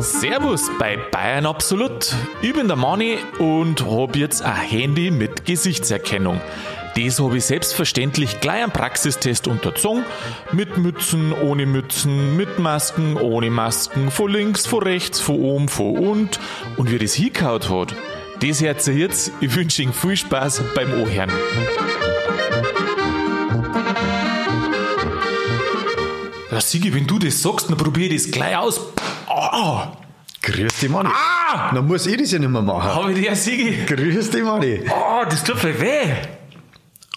Servus bei Bayern Absolut. Ich bin der Mani und hab jetzt ein Handy mit Gesichtserkennung. Das habe ich selbstverständlich gleich am Praxistest unterzogen. Mit Mützen, ohne Mützen, mit Masken, ohne Masken, von links, von rechts, von oben, von und. Und wie das hingehaut hat, das hört ihr jetzt. Ich wünsche Ihnen viel Spaß beim Ohren. Ja, Sigi, wenn du das sagst, dann probiere ich das gleich aus. Ah, Grüß dich, Manni. ah, Dann muss ich das ja nicht mehr machen. habe ich dir, Sigi. Grüß dich, Manni. Ah, das tut voll weh.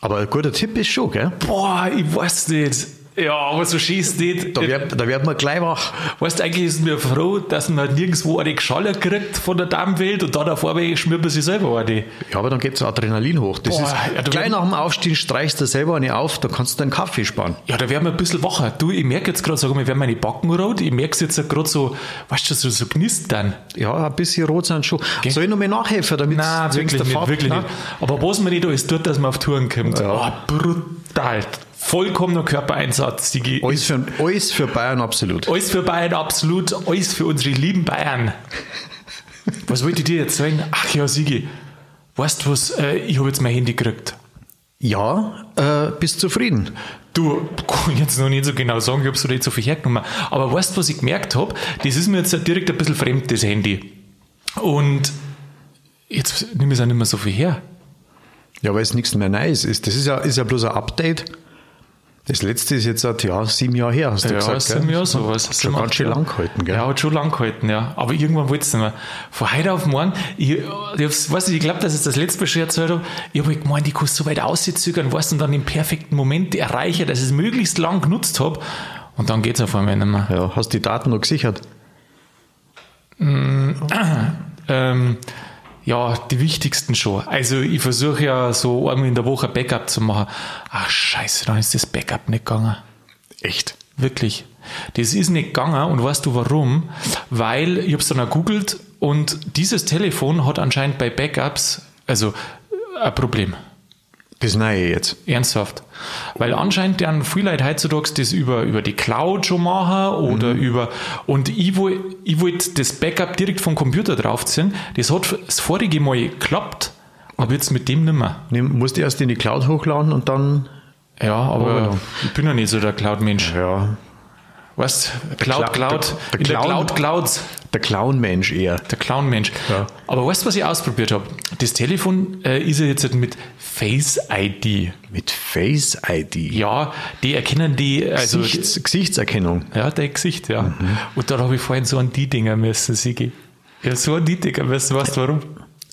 Aber ein guter Tipp ist schon, gell? Boah, ich weiß nicht. Ja, aber so schießt nicht. Da wird, da wird man gleich wach. Weißt du, eigentlich ist mir froh, dass man nirgendwo eine Geschalle kriegt von der Damenwelt und dann auf einmal schmiert man sich selber eine. Ja, aber dann geht das Adrenalin hoch. Das Boah, ist, ja, gleich nach dem Aufstehen streichst du selber eine auf, da kannst du deinen Kaffee sparen. Ja, da werden wir ein bisschen wacher. Du, ich merke jetzt gerade, sag mal, werden meine Backen rot. Ich merke es jetzt gerade so, weißt du, so, so knistern. Ja, ein bisschen rot sind schon. Soll ich noch mal nachhelfen, damit zwingst wirklich nicht, Farbe- wirklich nicht. Aber was man nicht alles tut, dass man auf Touren kommt. Ja. Oh, brutal. Vollkommener Körpereinsatz, Sigi. Alles für, alles für Bayern absolut. Alles für Bayern absolut, alles für unsere lieben Bayern. Was wollte ich dir jetzt sagen? Ach ja, Sigi, weißt du was, äh, ich habe jetzt mein Handy gekriegt. Ja, äh, bist zufrieden. Du, kann ich jetzt noch nicht so genau sagen, ich habe so nicht so viel hergenommen. Aber weißt du, was ich gemerkt habe? Das ist mir jetzt direkt ein bisschen fremd, das Handy. Und jetzt nehme ich es auch nicht mehr so viel her. Ja, weil es nichts mehr Neues ist. Das ist ja, ist ja bloß ein Update. Das letzte ist jetzt seit ja, sieben Jahre her, hast du Ja, gesagt. ist sieben? Jahre sowas. Hat schon ganz schön lang gehalten, gell? Ja, hat schon lang gehalten, ja. Aber irgendwann wollte es nicht mehr. Von heute auf morgen, ich, ich, weißt du, ich glaube, dass ich das letzte schon erzählt habe, ich habe halt gemeint, ich kann so weit auszögern, du, und dann den perfekten Moment erreichen, dass ich es möglichst lang genutzt habe. Und dann geht es auf einmal nicht mehr. Ja, hast die Daten noch gesichert? Ähm, ja, die wichtigsten schon. Also ich versuche ja so einmal in der Woche Backup zu machen. Ach scheiße, dann ist das Backup nicht gegangen. Echt? Wirklich. Das ist nicht gegangen und weißt du warum? Weil ich habe es dann auch googelt und dieses Telefon hat anscheinend bei Backups also ein Problem. Das Neue jetzt. Ernsthaft. Weil anscheinend dann viele Leute heutzutage das über, über die Cloud schon machen oder über, und ich wollte ich wollt das Backup direkt vom Computer draufziehen. Das hat das vorige Mal geklappt, aber jetzt mit dem nicht mehr. Nimm, musst du erst in die Cloud hochladen und dann. Ja, aber ja. ich bin ja nicht so der Cloud-Mensch. Ja. Weißt Cloud, Cloud- Cloud, der- der in der Clown- Cloud, Clouds. Der Clown-Mensch eher. Der Clown-Mensch. Ja. Aber weißt du, was ich ausprobiert habe? Das Telefon äh, ist ja jetzt mit Face ID. Mit Face ID. Ja, die erkennen die, also Gesichts, Gesichtserkennung. ja, dein Gesicht, ja. Mhm. Und da habe ich vorhin so an die Dinger müssen, Sigi. Ja, so an die Dinger müssen, weißt du warum?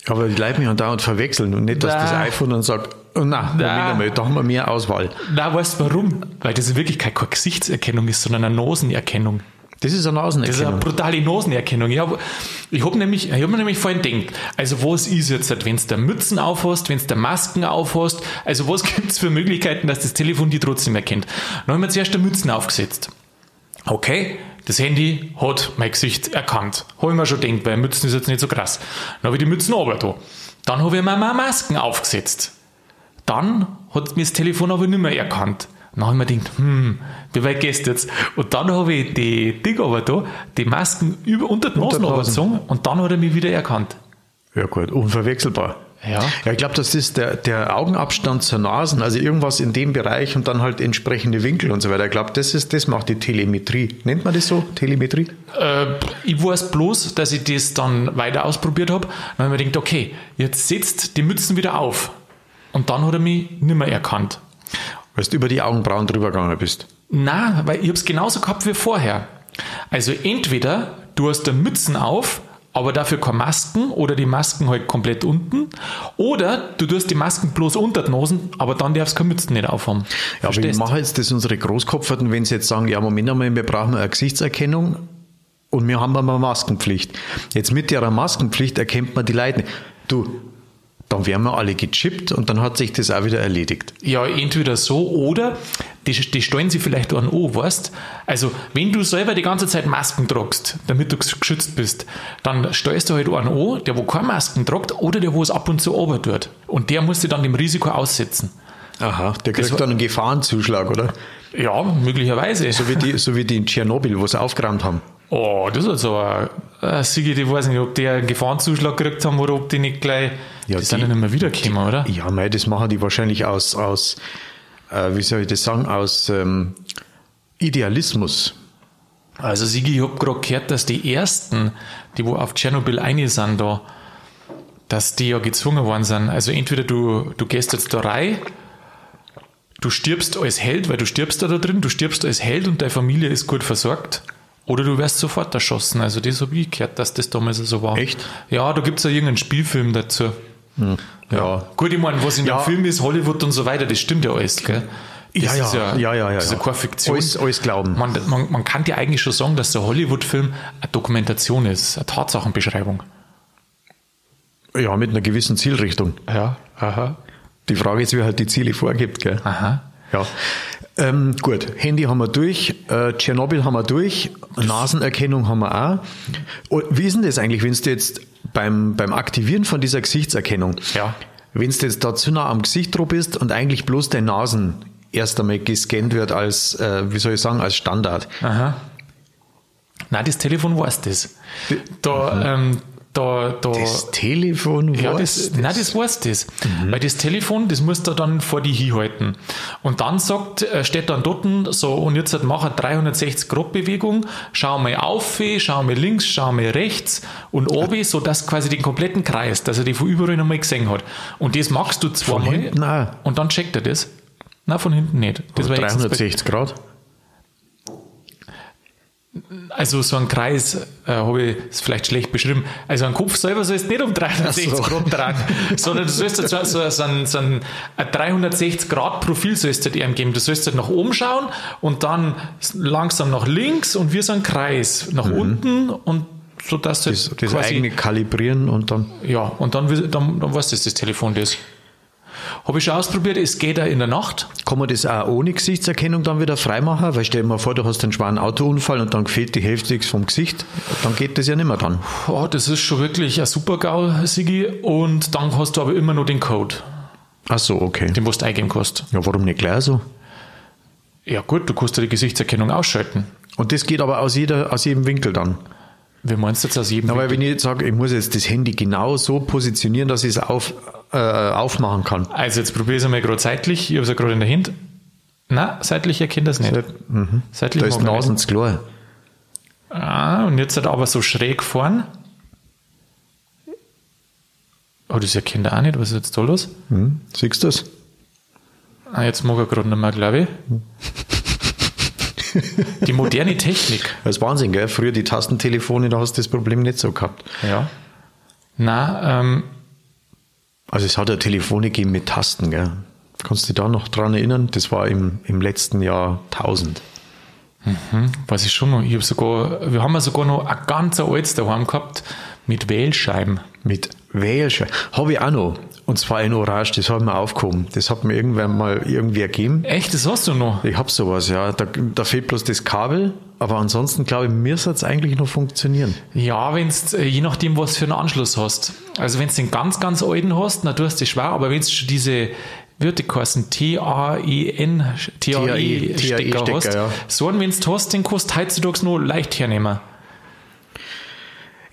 Aber die Leute mich andauernd verwechseln und nicht, dass Na. das iPhone dann sagt, oh nein, einmal, da haben wir mehr Auswahl. Na, weißt du warum? Weil das in Wirklichkeit keine Gesichtserkennung ist, sondern eine Nasenerkennung. Das ist eine Das ist eine brutale Nasenerkennung. Ja, aber ich habe nämlich, ich hab mir nämlich vorhin gedacht, also was ist jetzt, wenn du Mützen aufhast, wenn du Masken aufhast, also was gibt es für Möglichkeiten, dass das Telefon die trotzdem erkennt? Dann haben wir zuerst eine Mützen aufgesetzt. Okay, das Handy hat mein Gesicht erkannt. Habe ich mir schon gedacht, weil Mützen ist jetzt nicht so krass. Dann habe ich die Mützen aber da. Dann habe ich mir mal Masken aufgesetzt. Dann hat mir das Telefon aber nicht mehr erkannt. Dann habe ich mir gedacht, hm, wie weit gehst du jetzt? Und dann habe ich die Ding aber da, die Masken über, unter die Nase Nase. gezogen und dann hat er mich wieder erkannt. Ja gut, unverwechselbar. Ja. Ja, ich glaube, das ist der, der Augenabstand zur Nasen, also irgendwas in dem Bereich und dann halt entsprechende Winkel und so weiter. Ich glaube, das ist, das macht die Telemetrie. Nennt man das so? Telemetrie? Äh, ich weiß bloß, dass ich das dann weiter ausprobiert habe. Dann habe ich mir gedacht, okay, jetzt setzt die Mützen wieder auf. Und dann hat er mich nicht mehr erkannt. Weil du über die Augenbrauen drüber gegangen bist. Na, weil ich habe es genauso gehabt wie vorher. Also entweder du hast da Mützen auf, aber dafür keine Masken oder die Masken halt komplett unten. Oder du tust die Masken bloß unter die Nosen, aber dann darfst du keine Mützen nicht aufhaben. Ja, aber Verstehst? machen jetzt das unsere Großkopferten, wenn sie jetzt sagen, ja, Moment einmal, wir brauchen eine Gesichtserkennung und wir haben eine Maskenpflicht. Jetzt mit der Maskenpflicht erkennt man die Leute nicht. Du, dann werden wir alle gechippt und dann hat sich das auch wieder erledigt. Ja, entweder so oder die, die stellen sie vielleicht an an, weißt Also, wenn du selber die ganze Zeit Masken tragst, damit du geschützt bist, dann stellst du halt einen an, der wo keine Masken tragt oder der wo es ab und zu ober tut. Und der muss sich dann dem Risiko aussetzen. Aha, der kriegt war- dann einen Gefahrenzuschlag, oder? Ja, möglicherweise. So wie die, so wie die in Tschernobyl, wo sie aufgeräumt haben. Oh, das ist aber ein Sigi, ich weiß nicht, ob die einen Gefahrenzuschlag gekriegt haben oder ob die nicht gleich. Ja, die sind die- ja nicht mehr wiedergekommen, oder? Ja, mei, das machen die wahrscheinlich aus, aus äh, wie soll ich das sagen, aus ähm, Idealismus. Also Sigi, ich hab gerade gehört, dass die ersten, die wo auf Tschernobyl einig sind da, dass die ja gezwungen worden sind. Also entweder du, du gehst jetzt da rein, du stirbst als Held, weil du stirbst da, da drin, du stirbst als Held und deine Familie ist gut versorgt. Oder du wirst sofort erschossen. Also das habe ich gehört, dass das damals so war. Echt? Ja, da gibt es ja irgendeinen Spielfilm dazu. Ja. Gut, ich meine, was in Ja. dem Film ist, Hollywood und so weiter, das stimmt ja alles, gell? Das Ja, ja, ist ja, ja, ja, Das ist ja ja. keine Fiktion. Alles- alles glauben. Man, man, man kann ja eigentlich schon sagen, dass der Hollywood-Film eine Dokumentation ist, eine Tatsachenbeschreibung. Ja, mit einer gewissen Zielrichtung. Ja, aha. Die Frage ist, wer halt die Ziele vorgibt, gell? Aha. Ja. Ähm, gut, Handy haben wir durch, äh, Tschernobyl haben wir durch, Nasenerkennung haben wir auch. Und wie ist denn das eigentlich, wenn du jetzt beim, beim Aktivieren von dieser Gesichtserkennung, Ja. wenn du jetzt da zu nah am Gesicht dran bist und eigentlich bloß dein Nasen erst einmal gescannt wird als, äh, wie soll ich sagen, als Standard. Aha. Nein, das Telefon weiß das. Da, ähm, da, da. Das Telefon Ja, weiß das, nein, das weiß das. Weil das Telefon, das musst du dann vor die hinhalten. Und dann sagt, äh, steht dann dort so, und jetzt mach eine 360 Grad Bewegung, schau mal auf, schau mal links, schau mal rechts und oben, so dass quasi den kompletten Kreis, dass er die von überall nochmal gesehen hat. Und das machst du zweimal. hinten auch? Und dann checkt er das. Nein, von hinten nicht. Das extra- 360 Grad. Also so ein Kreis, äh, habe ich es vielleicht schlecht beschrieben. Also ein Kopf selber sollst nicht um 360 Ach so. Grad drehen, sondern du sollst so, so, so ein, so ein, ein 360 Grad Profil sollst du dir geben. Du sollst halt nach oben schauen und dann langsam nach links und wie so ein Kreis nach unten und so dass du Mhm. Das, das eigene Kalibrieren und dann. ja und dann, dann, dann weißt du, dass das Telefon das. Habe ich schon ausprobiert, es geht auch in der Nacht. Kann man das auch ohne Gesichtserkennung dann wieder freimachen? Weil stell dir mal vor, du hast einen schweren Autounfall und dann fehlt die Hälfte vom Gesicht. Dann geht das ja nicht mehr dann. Oh, das ist schon wirklich ein super GAU, Sigi. Und dann hast du aber immer noch den Code, Ach so, okay. den du eingeben kannst. Ja, warum nicht gleich so? Ja gut, du kannst ja die Gesichtserkennung ausschalten. Und das geht aber aus, jeder, aus jedem Winkel dann. Wie meinst du jetzt aus jedem Aber Winkel? wenn ich jetzt sage, ich muss jetzt das Handy genau so positionieren, dass ich es auf, äh, aufmachen kann. Also jetzt probiere ich es einmal gerade seitlich. Ich habe es ja gerade in der Hand. Nein, seitlich erkennt das nicht. Mhm. Seitlich Da ist nicht. zu klar. Ah, und jetzt hat er aber so schräg vorn. Oh, das erkennt er auch nicht. Was ist jetzt da los? Hm, siehst du das? Ah, jetzt mag er gerade nicht mehr, glaube ich. Die moderne Technik. Das ist Wahnsinn, gell? Früher die Tastentelefone, da hast du das Problem nicht so gehabt. Ja. Na, ähm, Also es hat ja Telefone gegeben mit Tasten, gell? Kannst du dich da noch dran erinnern? Das war im, im letzten Jahr 1000. weiß ich schon noch. Ich habe sogar, wir haben ja sogar noch ein ganz altes daheim gehabt mit Wählscheiben. Mit Wählscheiben. Habe ich auch noch. Und zwar in Orange, das hat mir aufgehoben. Das hat mir irgendwann mal irgendwie ergeben. Echt, das hast du noch? Ich hab sowas, ja. Da, da fehlt bloß das Kabel. Aber ansonsten, glaube ich, mir soll es eigentlich noch funktionieren. Ja, wenn's, äh, je nachdem, was für einen Anschluss hast. Also wenn du den ganz, ganz alten hast, na, du hast das schwer, aber wenn du schon diese, geheißen, T-A-E-N, T-A-E-Stecker TAE hast, ja. so einen, wenn du hast, den kannst du heutzutage noch leicht hernehmen.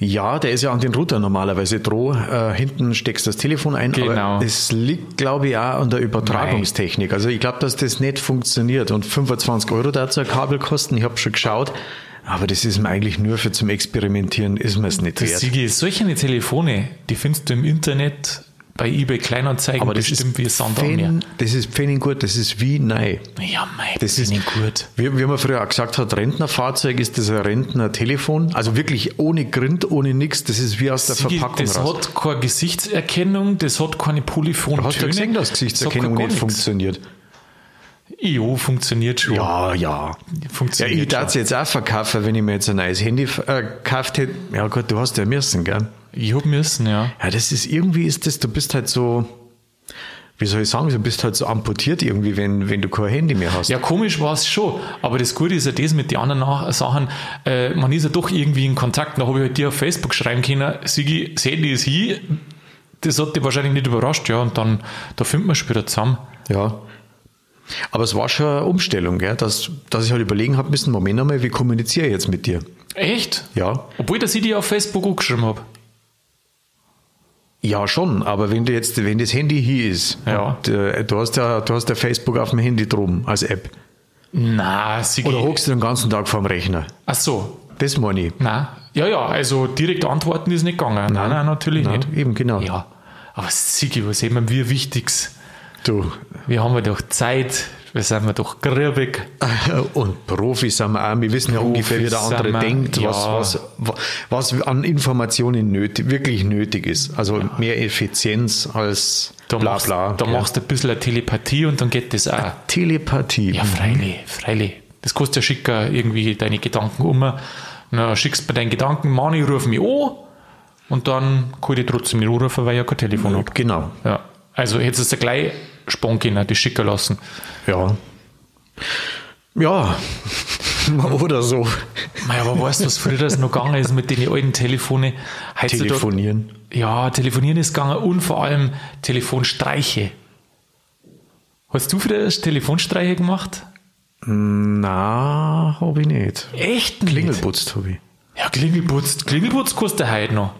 Ja, der ist ja an den Router normalerweise droh. Äh, hinten steckst du das Telefon ein. Genau. Aber es liegt, glaube ich, auch an der Übertragungstechnik. Also ich glaube, dass das nicht funktioniert. Und 25 Euro dazu ein Kabel kosten. Ich habe schon geschaut. Aber das ist mir eigentlich nur für zum Experimentieren, ist mir es nicht Das wert. Sigi, solche Telefone, die findest du im Internet bei eBay Kleinanzeigen Aber das bestimmt wie Sand am Meer. Das ist pfennig gut, das ist wie neu. Ja, mei, Das das ist gut. Wie, wie man früher auch gesagt hat, Rentnerfahrzeug ist das ein Rentnertelefon. Also wirklich ohne Grind, ohne nichts. Das ist wie aus der Sigi, Verpackung das raus. hat keine Gesichtserkennung, das hat keine Polyphon. Hast du gesehen, dass Gesichtserkennung nicht funktioniert? Jo, funktioniert schon. Ja, ja. Ja, Funktioniert ich darf es jetzt auch verkaufen, wenn ich mir jetzt ein neues Handy äh, gekauft hätte. Ja gut, du hast ja müssen, gell? Ich hab müssen, ja. Ja, das ist, irgendwie ist das, du bist halt so, wie soll ich sagen, du bist halt so amputiert irgendwie, wenn, wenn du kein Handy mehr hast. Ja, komisch war es schon. Aber das Gute ist ja das mit den anderen Sachen, äh, man ist ja doch irgendwie in Kontakt. Da habe ich halt dir auf Facebook schreiben können, Sigi, das Handy ist hier. Das hat dich wahrscheinlich nicht überrascht, ja. Und dann, da finden wir später zusammen. Ja. Aber es war schon eine Umstellung, gell? Dass, dass ich halt überlegen habe müssen, Moment einmal, wie kommuniziere ich jetzt mit dir? Echt? Ja. Obwohl, dass ich die auf Facebook angeschrieben habe. Ja, schon, aber wenn du jetzt, wenn das Handy hier ist, Ja. äh, du hast ja, du hast ja Facebook auf dem Handy drum als App. Na, Sigi. Oder hockst du den ganzen Tag vorm Rechner? Ach so. Das meine ich. Na, ja, ja, also direkt antworten ist nicht gegangen. Nein, nein, natürlich Nein, nicht. eben, genau. Ja, aber Sigi, was haben wir Wichtiges? Du, Wir haben ja doch Zeit, wir sind wir doch grübig. und Profis sind wir auch, wir wissen ja ungefähr, wie der andere denkt, was, ja. was, was an Informationen nötig, wirklich nötig ist. Also mehr Effizienz als Da, bla machst, bla. da ja. machst du ein bisschen eine Telepathie und dann geht das auch. Telepathie. Ja, freilich, freilich. Das kostet ja schicker irgendwie deine Gedanken um. Na, schickst mir deinen Gedanken, Mann, ich rufe mich an und dann kann ich trotzdem nicht anrufen, weil ich ja kein Telefon habe. Genau. Ja. Also hättest du es gleich spontan das schicken lassen. Ja. Ja. Oder so. Mei, aber weißt du, was früher das noch gegangen ist mit den alten Telefone? Heutzutage- Telefonieren. Ja, telefonieren ist gegangen und vor allem Telefonstreiche. Hast du früher Telefonstreiche gemacht? Na, habe ich nicht. Echt nicht? Klingelputzt habe ich. Ja, Klingelputz. Klingelputz kostet heute noch.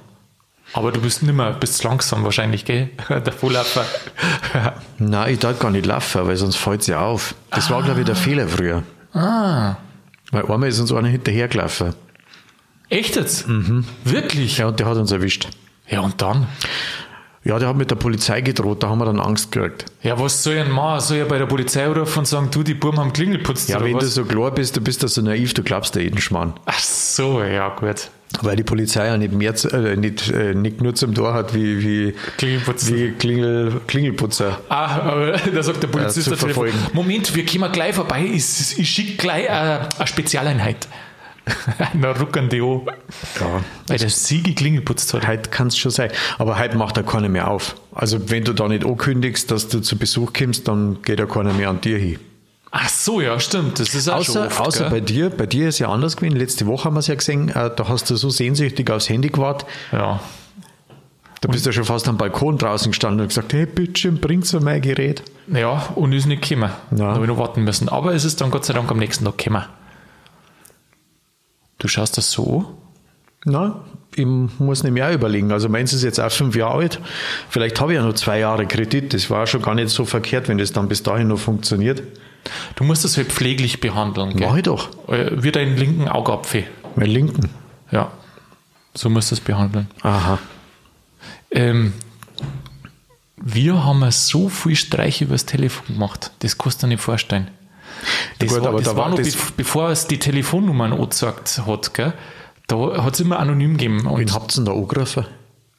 Aber du bist nimmer, bist langsam wahrscheinlich, gell? Der Volllaufer. Nein, ich darf gar nicht laufen, weil sonst fällt sie auf. Das war, glaube ich, der Fehler früher. ah. Weil einmal ist uns einer hinterhergelaufen. Echt jetzt? Wirklich? Ja, und der hat uns erwischt. Ja, und dann? Ja, der hat mit der Polizei gedroht, da haben wir dann Angst gekriegt. Ja, was soll ich denn machen? Soll ich bei der Polizei rufen und sagen, du, die Buben haben Klingelputzt Ja, oder wenn was? du so klar bist, du bist da so naiv, du glaubst ja jeden Schmarrn. Ach so, ja, gut. Weil die Polizei ja nicht mehr, äh, nicht, äh, nicht nur zum Tor hat wie, wie, Klingelputzen. wie Klingel, Klingelputzer. Ah, aber da sagt der Polizist zu am Telefon, verfolgen. Moment, wir kommen gleich vorbei, ich, ich schicke gleich äh, eine Spezialeinheit. Na, ruckern die an. Ja. Weil der Siegi Klingel putzt hat. Heute kann es schon sein. Aber heute macht da keiner mehr auf. Also wenn du da nicht ankündigst, dass du zu Besuch kommst, dann geht ja keiner mehr an dir hin. Ach so, ja, stimmt. Das ist auch schon Außer, oft, außer gell? bei dir, bei dir ist ja anders gewesen. Letzte Woche haben wir es ja gesehen, äh, da hast du so sehnsüchtig aufs Handy gewartet. Ja. Da bist du ja schon fast am Balkon draußen gestanden und gesagt, hey, bitte, bringst du mein Gerät? Ja, und ist nicht gekommen. Ja. Da habe ich noch warten müssen. Aber es ist dann Gott sei Dank am nächsten Tag gekommen. Du schaust das so? Na, ich muss nämlich auch überlegen. Also meins ist jetzt auch fünf Jahre alt. Vielleicht habe ich ja noch zwei Jahre Kredit. Das war schon gar nicht so verkehrt, wenn das dann bis dahin noch funktioniert. Du musst das halt pfleglich behandeln. Gell? Mach ich doch. Äh, Wie deinen linken Augapfel. Mein linken. Ja. So musst du es behandeln. Aha. Ähm, wir haben so viel Streiche übers Telefon gemacht. Das kannst du dir nicht vorstellen. Das gut, war, aber das da war war noch, das- bev- bevor es die Telefonnummern angezeigt hat. Gell? Da hat es immer anonym gegeben. Wen Und habt ihr denn da angerufen?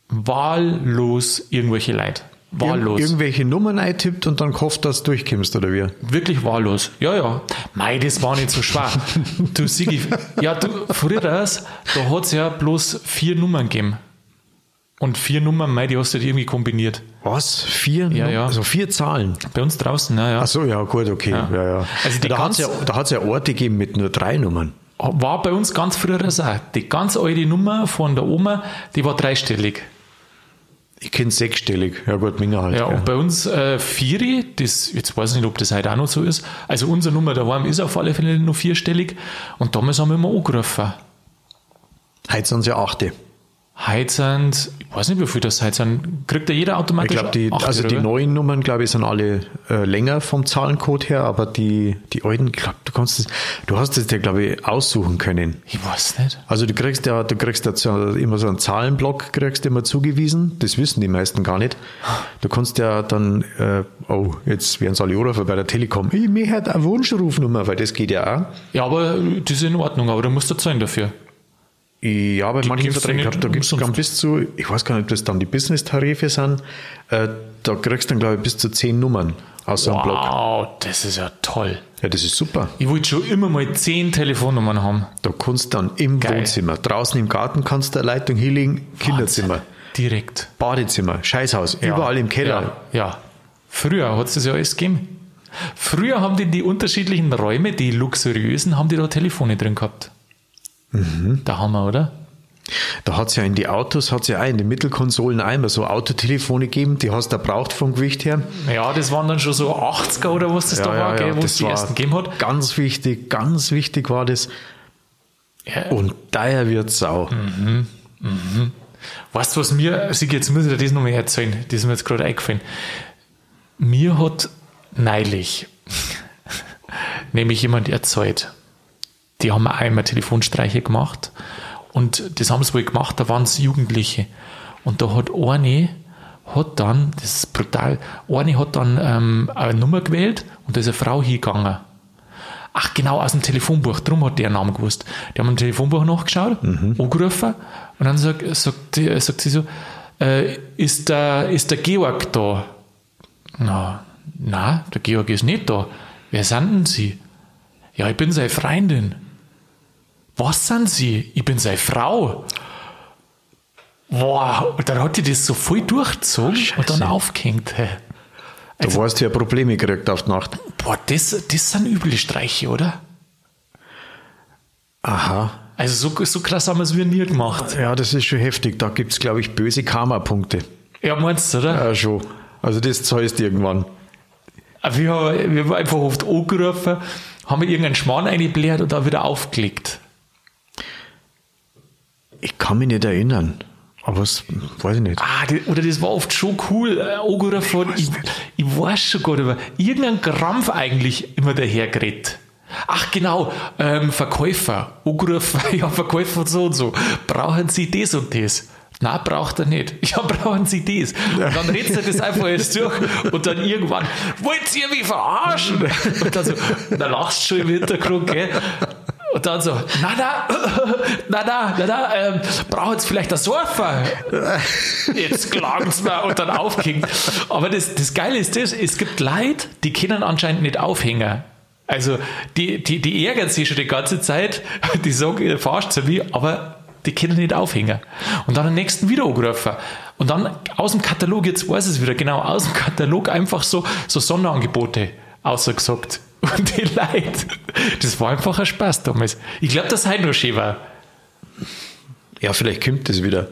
wahllos irgendwelche Leute. Wahllos. Ir irgendwelche Nummern eintippt und dann gehofft, dass du durchkommst, oder wie? Wirklich wahllos. Ja, ja. Mei, das war nicht so schwer. du, Sigi, ja, du, früher, da hat es ja bloß vier Nummern gegeben. Und vier Nummern, mei, die hast du halt irgendwie kombiniert. Was? Vier? Ja, Num- ja. Also vier Zahlen? Bei uns draußen, ja, ja. Ach so, ja, gut, okay. Ja. Ja, Also die da hat es ja, da ja Orte gegeben mit nur drei Nummern. War bei uns ganz früher auch. Die ganz alte Nummer von der Oma, die war dreistellig. Ich kenne sechsstellig. Ja gut, Minger halt. Ja, und bei uns äh, Vieri, das, jetzt weiß ich nicht, ob das heute auch noch so ist. Also unsere Nummer daheim ist auf alle Fälle noch vierstellig. Und damals haben wir immer angerufen. Heute sind es ja achte. Heute sind, ich weiß nicht, wie viel das heute sind, kriegt ja jeder Ich automatisch glaube, die, also die neuen Nummern, glaube ich, sind alle äh, länger vom Zahlencode her, aber die, die alten, ich glaub, du kannst das, du hast das ja, glaube ich, aussuchen können. Ich weiß nicht. Also du kriegst ja, du kriegst ja immer so einen Zahlenblock, kriegst du immer zugewiesen. Das wissen die meisten gar nicht. Du kannst ja dann, äh, oh, jetzt werden sie alle anrufen bei der Telekom. Ich mir halt eine Wunschrufnummer, weil das geht ja auch. Ja, aber das ist in Ordnung, aber du musst da zahlen dafür. Ja, bei manchen gibt's Verträgen, da gibt es umsonst. bis zu, ich weiß gar nicht, ob das dann die Business-Tarife sind, äh, da kriegst du dann, glaube ich, bis zu zehn Nummern aus so einem Block. Wow, das ist ja toll. Ja, das ist super. Ich wollte schon immer mal zehn Telefonnummern haben. Da kannst du dann im Geil. Wohnzimmer, draußen im Garten kannst du eine Leitung hinlegen, Kinderzimmer, Direkt. Badezimmer, Scheißhaus, überall im Keller. Ja, ja. Früher hat es das ja alles gegeben. Früher haben die die unterschiedlichen Räume, die luxuriösen, haben die da Telefone drin gehabt. Mhm. Da haben wir, oder? Da hat es ja in die Autos, hat es ja auch in den Mittelkonsolen einmal so Autotelefone gegeben, die hast du braucht vom Gewicht her. Ja, das waren dann schon so 80er oder was das da war, gell, wo es die ersten gegeben hat. Ganz wichtig, ganz wichtig war das. Ja. Und daher wird Sau. Weißt du, was mir, Sigi, jetzt muss ich dir das nochmal erzählen, das ist mir jetzt gerade eingefallen. Mir hat neulich nämlich jemand erzählt, die haben einmal Telefonstreiche gemacht und das haben sie wohl gemacht, da waren es Jugendliche. Und da hat eine, hat dann, das ist brutal, eine hat dann ähm, eine Nummer gewählt und da ist eine Frau hingegangen. Ach genau, aus dem Telefonbuch, darum hat der Namen gewusst. Die haben im Telefonbuch nachgeschaut, angerufen und dann sagt, sagt, sagt sie so, äh, ist, der, ist der Georg da? Na, na, der Georg ist nicht da. Wer sind denn Sie? Ja, ich bin seine Freundin. Was sind Sie? Ich bin seine Frau. Boah, und dann hat die das so voll durchgezogen und dann aufgehängt. Hey. Da Also- du ja Probleme gekriegt auf die Nacht. Boah, das, das sind üble Streiche, oder? Aha. Also so, so krass haben wir es wir nie gemacht. Ja, das ist schon heftig. Da gibt es, glaube ich, böse Karma-Punkte. Ja, meinst du, oder? Ja, schon. Also das zahlst du irgendwann. Wir haben, wir haben einfach oft angerufen, haben irgendeinen Schmarrn eingebläht und dann wieder aufgelegt. Ich kann mich nicht erinnern. Aber es weiß ich nicht. Ah, die, oder das war oft schon cool. Äh, angerufen hat, ich, ich weiß schon gar nicht mehr. Irgendein Krampf eigentlich immer dahergeredet. Ach genau, ähm, Verkäufer. Angerufen, ja, Verkäufer so und so. Brauchen Sie das und das? Nein, braucht er nicht. Ja, brauchen Sie das. Und dann redet er das einfach jetzt durch und dann irgendwann, wollt ihr mich verarschen? Und dann so, dann lachst du schon im Hintergrund, gell? Und dann so, na, na, na, na, na, na, ähm, braucht jetzt vielleicht das Sofa? Jetzt klagen's mir und dann aufhängen. Aber das, das Geile ist das, es gibt Leute, die können anscheinend nicht aufhängen. Also, die, die, die ärgern sich schon die ganze Zeit, die sagen, ihr verarscht sie mich, aber die können nicht aufhängen. Und dann den nächsten wieder angerufen. Und dann aus dem Katalog, jetzt weiß es wieder genau, aus dem Katalog einfach so, so Sonderangebote ausgesagt. Und die Leute, das war einfach ein Spaß damals. Ich glaube, das heute noch schön war. Ja, vielleicht kommt das wieder.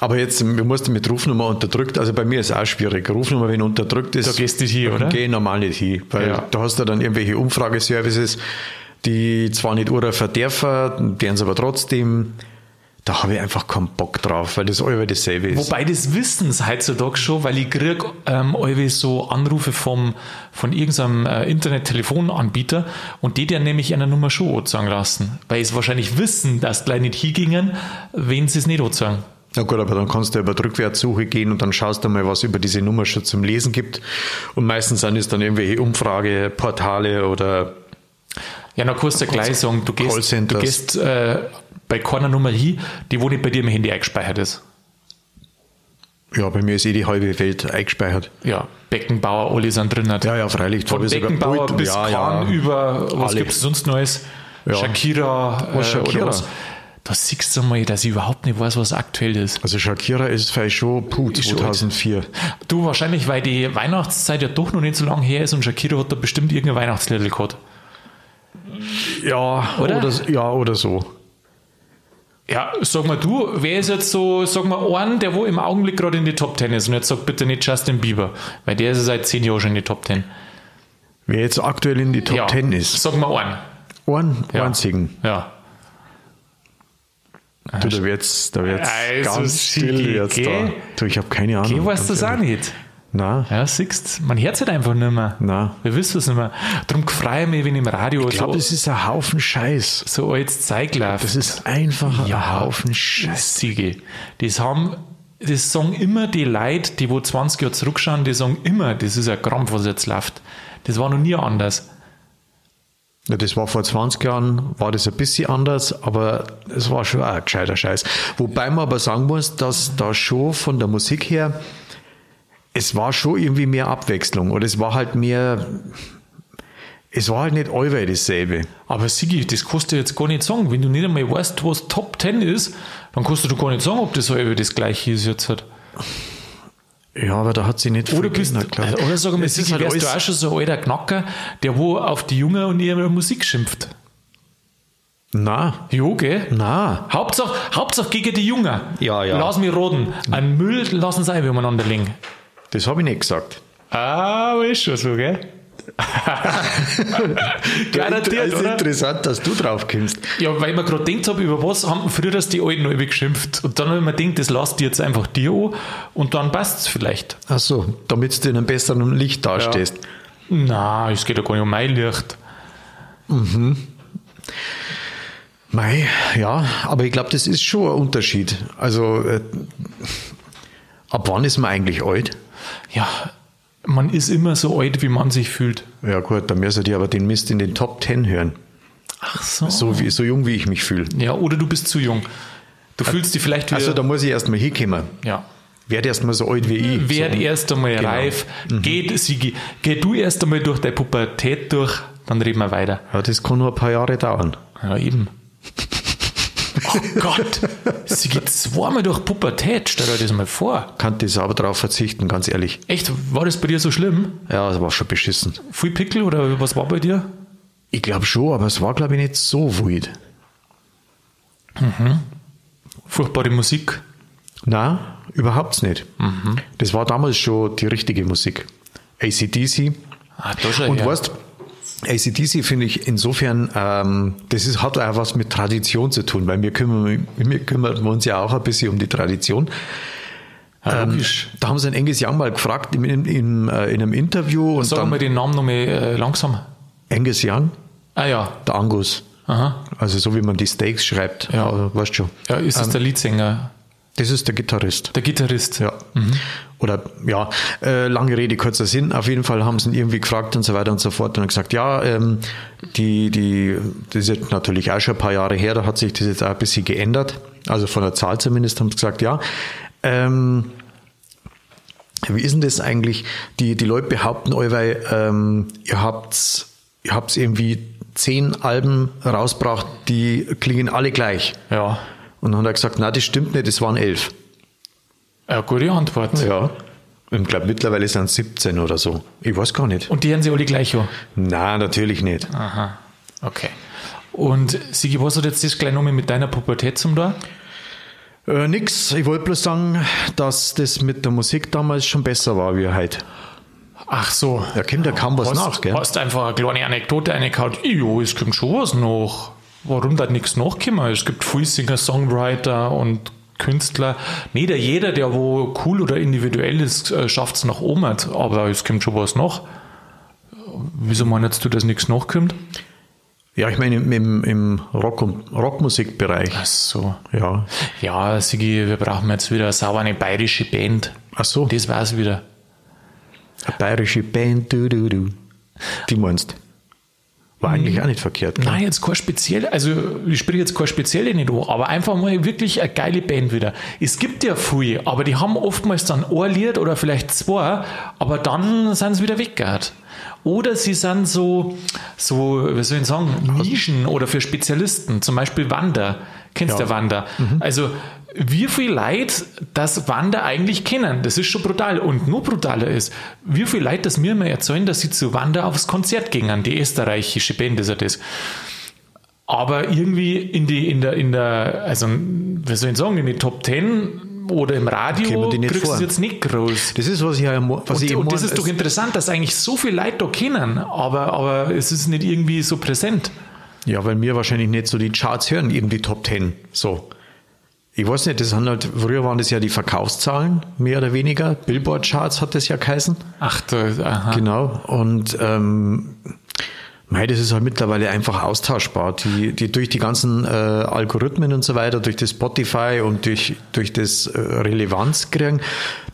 Aber jetzt, wir mussten mit Rufnummer unterdrückt, also bei mir ist auch schwierig. Rufnummer, wenn unterdrückt ist, Da gehst du nicht hin, oder? Gehe ich normal nicht hin, weil Ja. da hast du dann irgendwelche Umfrageservices, die zwar nicht anrufen dürfen, deren aber trotzdem, da habe ich einfach keinen Bock drauf, weil das alle dasselbe ist. Wobei das wissen sie heutzutage schon, weil ich krieg ähm, so Anrufe vom, von irgendeinem äh, Internet-Telefonanbieter und die dann nämlich eine Nummer schon anzeigen lassen. Weil sie wahrscheinlich wissen, dass die gleich nicht hingingen, wenn sie es nicht anzeigen. Na gut, aber dann kannst du über Rückwärtssuche gehen und dann schaust du mal, was über diese Nummer schon zum Lesen gibt. Und meistens sind es dann irgendwelche Umfrageportale oder Ja, ja gleich sagen, du gehst, du gehst äh, bei keiner Nummer hin, die wo nicht bei dir im Handy eingespeichert ist. ja, bei mir ist eh die halbe Welt eingespeichert. Ja, Beckenbauer, alle sind drin. Ja, ja, freilich. Von Beckenbauer bis ja, Kahn ja. über, was gibt es sonst Neues? Ja. Shakira, Was, äh, Shakira? oder was? Da siehst du mal, dass ich überhaupt nicht weiß, was aktuell ist. Also Shakira ist vielleicht schon puh, Ist schon 2004. Du, wahrscheinlich, weil die Weihnachtszeit ja doch noch nicht so lange her ist und Shakira hat da bestimmt irgendein Weihnachtslied gehabt. Ja, Oder? oder? ja, oder so. Ja, sag mal du, wer ist jetzt so, sag mal, einen, der wo im Augenblick gerade in die Top Ten ist und jetzt sag bitte nicht Justin Bieber, weil der ist ja seit zehn Jahren schon in die Top Ten. Wer jetzt aktuell in die Top ja, 10 ist. Sag mal einen. Einen Ja. einzigen. Ja. Du, da wird's, da wird's Also, ganz still jetzt da. Du, ich habe keine Ahnung. Geh, weißt du das auch nicht. Na, Ja, siehst man hört es halt einfach nicht mehr. Nein. Wir wissen es nicht mehr. Darum freue ich mich, wenn im Radio ich glaube, so, das ist ein Haufen Scheiß. so altes Zeug läuft. Das ist einfach Ja. ein Haufen Scheiß. Siege. Das haben, das sagen immer die Leute, die wo 20 Jahre zurückschauen, die sagen immer, das ist ein Krampf, was jetzt läuft. Das war noch nie anders. Ja, das war vor 20 Jahren, war das ein bisschen anders, aber es war schon auch ein gescheiter Scheiß. Wobei man aber sagen muss, dass da schon von der Musik her, es war schon irgendwie mehr Abwechslung oder es war halt mehr, es war halt nicht allweil dasselbe. Aber Sigi, das kannst du jetzt gar nicht sagen. Wenn du nicht einmal weißt, was Top 10 ist, dann kannst du gar nicht sagen, ob das halbe das gleiche ist jetzt. Hat. Ja, aber da hat sie nicht Oder viel bist geändert, ich. oder sag mal, Es ist Sigi, halt wärst du auch schon so ein alter Knacker, der wo auf die Jungen und ihre Musik schimpft. Na, Jo, gell? na. Hauptsache, Hauptsache gegen die Jungen. Ja, ja. Lass mich roden. Ein Müll lassen sie ein, umeinander liegen. Das habe ich nicht gesagt. Ah, ist schon so, gell? Garantiert, ist oder? interessant, dass du drauf kommst. Ja, weil ich mir gerade gedacht habe, über was haben früher das die Alten alle geschimpft. Und dann habe ich mir gedacht, das lasst ihr jetzt einfach dir an und dann passt es vielleicht. Ach so, damit du in einem besseren Licht dastehst. Na, es geht ja gar nicht um mein Licht. Mei, ja, aber ich glaube, das ist schon ein Unterschied. Also, äh, ab wann ist man eigentlich alt? Ja, man ist immer so alt, wie man sich fühlt. Ja gut, dann müsst ihr aber den Mist in den Top Ten hören. Ach so. So, wie, so jung, wie ich mich fühle. Ja, oder du bist zu jung. Du fühlst dich vielleicht wieder. Also da muss ich erstmal hinkommen. ja. Werd erst mal so alt wie ich. Werd so. erst einmal Genau. reif. Geht, Sigi, geh du erst einmal durch deine Pubertät durch, dann reden wir weiter. Ja, das kann nur ein paar Jahre dauern. Ja, eben. Oh Gott, sie geht zweimal durch Pubertät, stell dir das mal vor. Kann das aber darauf verzichten, ganz ehrlich. Echt, war das bei dir so schlimm? Ja, das war schon beschissen. Viel Pickel oder was war bei dir? Ich glaube schon, aber es war, glaube ich, nicht so wild. Furchtbare Musik. Nein, überhaupt nicht. Das war damals schon die richtige Musik. ACDC. Ah, da schon Und her. weißt, ACDC finde ich insofern, ähm, das ist, hat auch was mit Tradition zu tun, weil wir kümmern, wir kümmern uns ja auch ein bisschen um die Tradition. logisch. Da haben sie einen Angus Young mal gefragt im, im, im, äh, in einem Interview und Sag dann mal den Namen nochmal äh, langsam. Angus Young, Ah ja, der Angus. aha. Also so wie man die Steaks schreibt, Ja. aber weißt schon. Ja, ist es der Leadsänger, Das ist der Gitarrist. der Gitarrist? Ja. Oder ja, äh, lange Rede, kurzer Sinn. Auf jeden Fall haben sie ihn irgendwie gefragt und so weiter und so fort und haben gesagt, ja, ähm, die, die, das ist jetzt natürlich auch schon ein paar Jahre her, da hat sich das jetzt auch ein bisschen geändert. Also von der Zahl zumindest haben sie gesagt, ja. Ähm, wie ist denn das eigentlich? Die, die Leute behaupten allweil, ähm, ihr habt ihr habt's irgendwie zehn Alben rausgebracht, die klingen alle gleich. Ja. Und dann hat er gesagt, na, das stimmt nicht, es waren elf. Ja, gute Antwort. Ja. Ich glaube, mittlerweile sind es 17 oder so. Ich weiß gar nicht. Und die haben sie alle gleich an. Na, natürlich nicht. Aha, okay. Und Sigi, was hat jetzt das gleich nochmal mit deiner Pubertät zum da? Äh, nix. Ich wollte bloß sagen, dass das mit der Musik damals schon besser war wie heute. Ach so. Da kommt ja kaum was hast, nach, gell? hast einfach eine kleine Anekdote reingehauen. Jo, es kommt schon was noch. Warum da nichts nachkommen? Es gibt viele Singer, Songwriter und Künstler. Nicht jeder, der wo cool oder individuell ist, schafft es nach oben. Aber es kommt schon was nach. Wieso meinst du, dass nichts nachkommt? Ja, ich meine im, im, Rock- und Rockmusikbereich. Ach so. Ja. Ja, Sigi, wir brauchen jetzt wieder sauber eine bayerische Band. Ach so. Das war's wieder. Eine bayerische Band, du, du, du. Die meinst. War eigentlich auch nicht verkehrt. gell? Nein, jetzt kein speziell, also ich spreche jetzt kein spezielle nicht an, aber einfach mal wirklich eine geile Band wieder. Es gibt ja viele, aber die haben oftmals dann ein Lied oder vielleicht zwei, aber dann sind sie wieder weggehört. Oder sie sind so, so, wie soll ich sagen, Nischen oder für Spezialisten, zum Beispiel Wander. Kennst du Ja. ja. Wander? Also, wie viel Leid das Wander eigentlich kennen, das ist schon brutal. Und noch brutaler ist, wie viel Leid das mir mal erzählen, dass sie zu Wander aufs Konzert gingen, die österreichische Band ist ja das. Aber irgendwie in die, in der, in der, also, wie soll ich sagen, in die Top 10 oder im Radio kriegst du es jetzt nicht groß. Das ist, was ich, ja was Und, ich und das ist doch interessant, dass eigentlich so viele Leute da kennen, aber, aber es ist nicht irgendwie so präsent. Ja, weil wir wahrscheinlich nicht so die Charts hören, eben die Top Ten. So. Ich weiß nicht, das sind halt, früher waren das ja die Verkaufszahlen, mehr oder weniger. Billboard-Charts hat das ja geheißen. Ach, da, aha. Genau. Und ähm, mei, das ist halt mittlerweile einfach austauschbar. Die, die durch die ganzen äh, Algorithmen und so weiter, durch das Spotify und durch, durch das äh, Relevanz kriegen,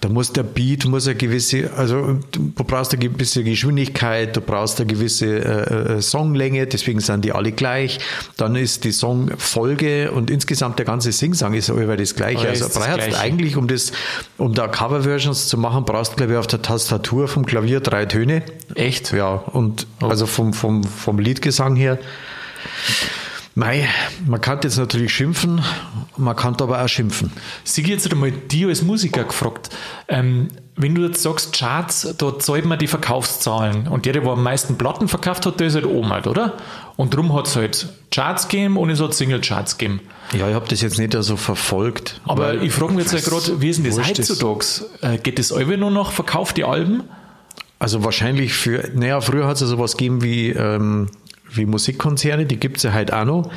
da muss der Beat, muss eine gewisse, also du brauchst eine gewisse Geschwindigkeit, du brauchst eine gewisse äh, äh, Songlänge, deswegen sind die alle gleich. Dann ist die Songfolge und insgesamt der ganze Singsang ist aber das gleiche. Also brauchst eigentlich, um das, um da Coverversions zu machen, brauchst du, glaube ich, auf der Tastatur vom Klavier drei Töne. Echt? Ja, und also vom, vom, vom Liedgesang her. Mei, man kann jetzt natürlich schimpfen, man kann aber auch schimpfen. Sie jetzt einmal die als Musiker gefragt. Ähm, wenn du jetzt sagst, Charts, da zahlt man die Verkaufszahlen und der, der wo am meisten Platten verkauft hat, der ist halt oben halt, oder? Und darum hat es halt Charts gegeben und es hat Single-Charts gegeben. Ja, ich habe das jetzt nicht so verfolgt. Aber ich frage mich jetzt ja gerade, wie ist denn das ist. heutzutage? Äh, Geht das alle nur noch verkauft, die Alben? Also wahrscheinlich für, naja, früher hat es ja sowas gegeben wie, ähm, wie Musikkonzerne, die gibt's ja halt auch noch.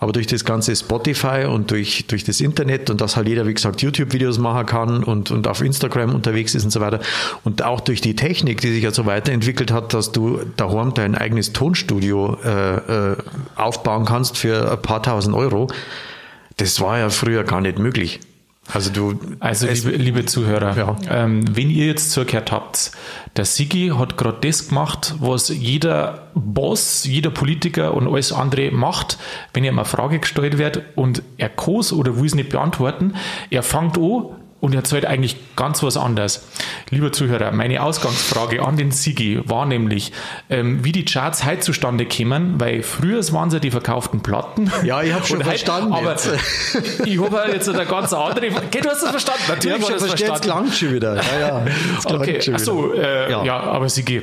Aber durch das ganze Spotify und durch, durch das Internet und dass halt jeder, wie gesagt, YouTube-Videos machen kann und, und auf Instagram unterwegs ist und so weiter. Und auch durch die Technik, die sich ja so weiterentwickelt hat, dass du daheim dein eigenes Tonstudio äh, äh, aufbauen kannst für ein paar tausend Euro. Das war ja früher gar nicht möglich. Also du, Also, liebe, liebe Zuhörer, Ja. ähm, wenn ihr jetzt zugehört habt, der Sigi hat gerade das gemacht, was jeder Boss, jeder Politiker und alles andere macht, wenn ihm eine Frage gestellt wird und er kann oder will es nicht beantworten, er fängt an und er erzählt eigentlich ganz was anderes. Lieber Zuhörer, meine Ausgangsfrage an den Sigi war nämlich, ähm, wie die Charts heute zustande kämen, weil früher waren es ja die verkauften Platten. Ja, ich hab schon heute- verstanden Aber jetzt. ich habe halt jetzt eine ganz andere. Okay, du hast das verstanden. ich Natürlich hab habe schon das verstanden, jetzt schon wieder. Ja, ja, Okay, achso, äh, ja. Ja. aber Sigi.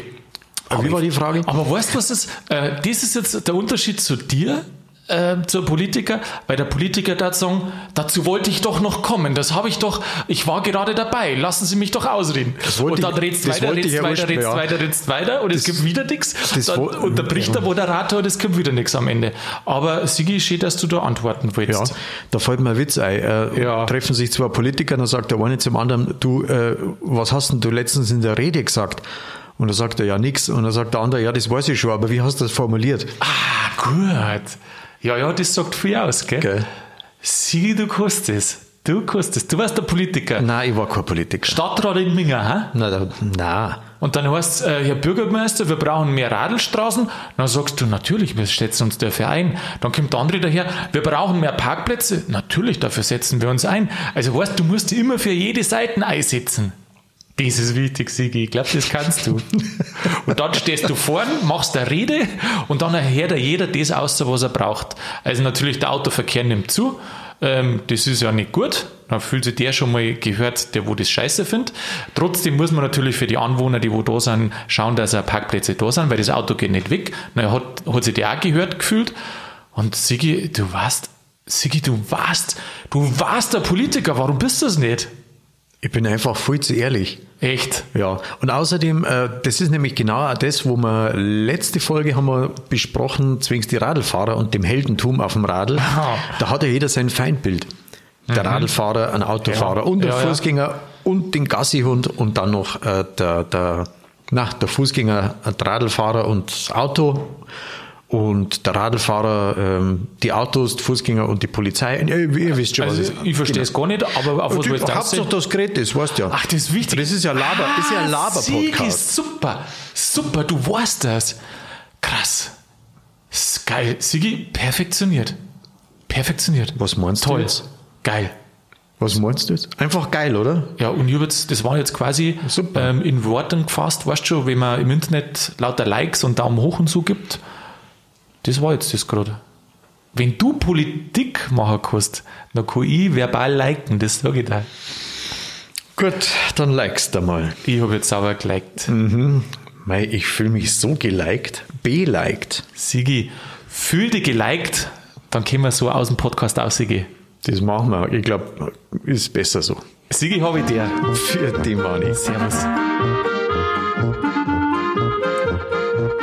Aber wie war die Frage? Aber weißt du, was ist? Äh, das ist jetzt der Unterschied zu dir. Äh, zur Politiker, weil der Politiker da sagen, dazu wollte ich doch noch kommen, das habe ich doch, ich war gerade dabei, lassen Sie mich doch ausreden. wollte Und dann redst das weiter, redst ja weiter, redst ja. weiter, redst weiter und es gibt wieder nichts. das Dann unterbricht der ja. Moderator und es kommt wieder nichts am Ende. Aber Sigi, schön, dass du da antworten Ja, willst. da fällt mir ein Witz ein. Äh, Ja. Treffen sich zwei Politiker, dann sagt der eine zum anderen, du, äh, was hast denn du letztens in der Rede gesagt? Und dann sagt er, ja, nix. Und dann sagt der andere, ja, das weiß ich schon, aber wie hast du das formuliert? Ah, gut. Ja, ja, das sagt viel aus, gell? Gell. Sigi, du kannst es. Du kannst es. Du warst der Politiker. Nein, ich war kein Politiker. Stadtrat in Minga, hä? Na, da, na. Und dann heißt es, äh, Herr Bürgermeister, wir brauchen mehr Radlstraßen. Dann sagst du, natürlich, wir setzen uns dafür ein. Dann kommt der andere daher, wir brauchen mehr Parkplätze. Natürlich, dafür setzen wir uns ein. Also weißt du, musst immer für jede Seite einsetzen. Das ist wichtig, Sigi. Ich glaube, das kannst du. Und dann stehst du vorn, machst eine Rede und dann erhört jeder das aus, was er braucht. Also natürlich, der Autoverkehr nimmt zu. Ähm, das ist ja nicht gut. Dann fühlt sich der schon mal gehört, der wo das scheiße findet. Trotzdem muss man natürlich für die Anwohner, die wo da sind, schauen, dass auch Parkplätze da sind, weil das Auto geht nicht weg. Na, hat, hat sich der auch gehört gefühlt. Und Sigi, du warst, Sigi, du warst, du warst der Politiker. Warum bist du es nicht? Ich bin einfach viel zu ehrlich. Echt? Ja, und außerdem, äh, das ist nämlich genau auch das, wo wir letzte Folge haben wir besprochen, zwingst die Radlfahrer und dem Heldentum auf dem Radl. Ah. Da hat ja jeder sein Feindbild. Der Radlfahrer, ein Autofahrer Ja. und der Ja, ja. Fußgänger und den Gassihund und dann noch äh, der, der, na, der Fußgänger, der Radlfahrer und das Auto und der Radlfahrer, ähm, die Autos, die Fußgänger und die Polizei. Äh, Ihr wisst schon, Also, was es ich verstehe es gar nicht, aber auf was willst du Hauptsache aussehen? das Gerät ist, weißt du ja. Ach, das ist wichtig. Das ist ja Laber, das ist ja Ah, Sigi, Laber-Podcast. super, super, du weißt das. Krass. Das geil. Sigi, perfektioniert. Perfektioniert. Was meinst du Toll. jetzt? Geil. Was meinst du jetzt? Einfach geil, oder? Ja, und ich jetzt, das war jetzt quasi ähm, in Worten gefasst, weißt du schon, wenn man im Internet lauter Likes und Daumen hoch und so gibt, das war jetzt das gerade. Wenn du Politik machen kannst, dann kann ich verbal liken, das sage ich dir. Gut, dann likest du mal. Ich habe jetzt sauber geliked. Mei, ich fühle mich so geliked, beliked. Sigi, fühl dich geliked, dann können wir so aus dem Podcast rausgehen. Das machen wir. Ich glaube, ist besser so. Sigi habe ich dir. Für die Money. Servus.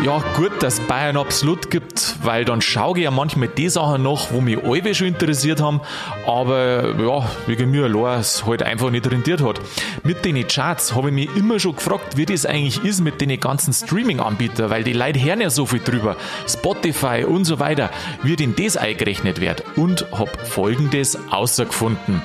Ja, gut, dass Bayern absolut gibt, weil dann schaue ich ja manchmal die Sachen nach, wo mich alle schon interessiert haben, aber ja, wegen mir allein es halt einfach nicht rentiert hat. Mit den Charts habe ich mich immer schon gefragt, wie das eigentlich ist mit den ganzen Streaming-Anbietern, weil die Leute hören ja so viel drüber. Spotify und so weiter, wie denn das eingerechnet wird und habe folgendes außergefunden.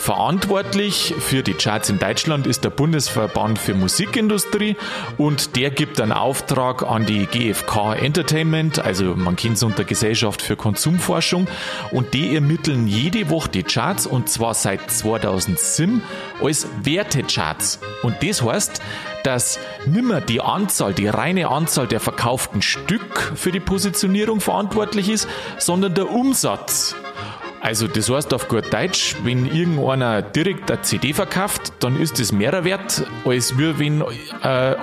Verantwortlich für die Charts in Deutschland ist der Bundesverband für Musikindustrie und der gibt einen Auftrag an die GfK Entertainment, also man kennt es unter Gesellschaft für Konsumforschung und die ermitteln jede Woche die Charts und zwar seit 2007 als Wertecharts. Und das heißt, dass nimmer die Anzahl, die reine Anzahl der verkauften Stück für die Positionierung verantwortlich ist, sondern der Umsatz. Also das heißt auf gut Deutsch, wenn irgendeiner direkt eine CD verkauft, dann ist das mehr wert, als wenn äh,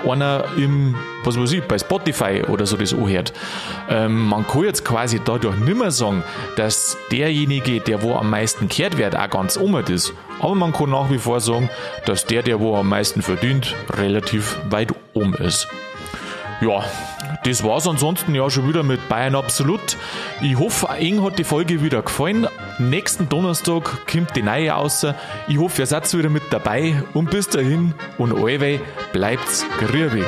einer im, was weiß ich, bei Spotify oder so das anhört. Ähm, man kann jetzt quasi dadurch nicht mehr sagen, dass derjenige, der wo am meisten gehört wird, auch ganz oben ist. Aber man kann nach wie vor sagen, dass der, der wo am meisten verdient, relativ weit oben ist. Ja, das war's ansonsten ja schon wieder mit Bayern Absolut. Ich hoffe, Ihnen hat die Folge wieder gefallen. Nächsten Donnerstag kommt die neue raus. Ich hoffe, ihr seid wieder mit dabei und bis dahin und allweil bleibt's grübig.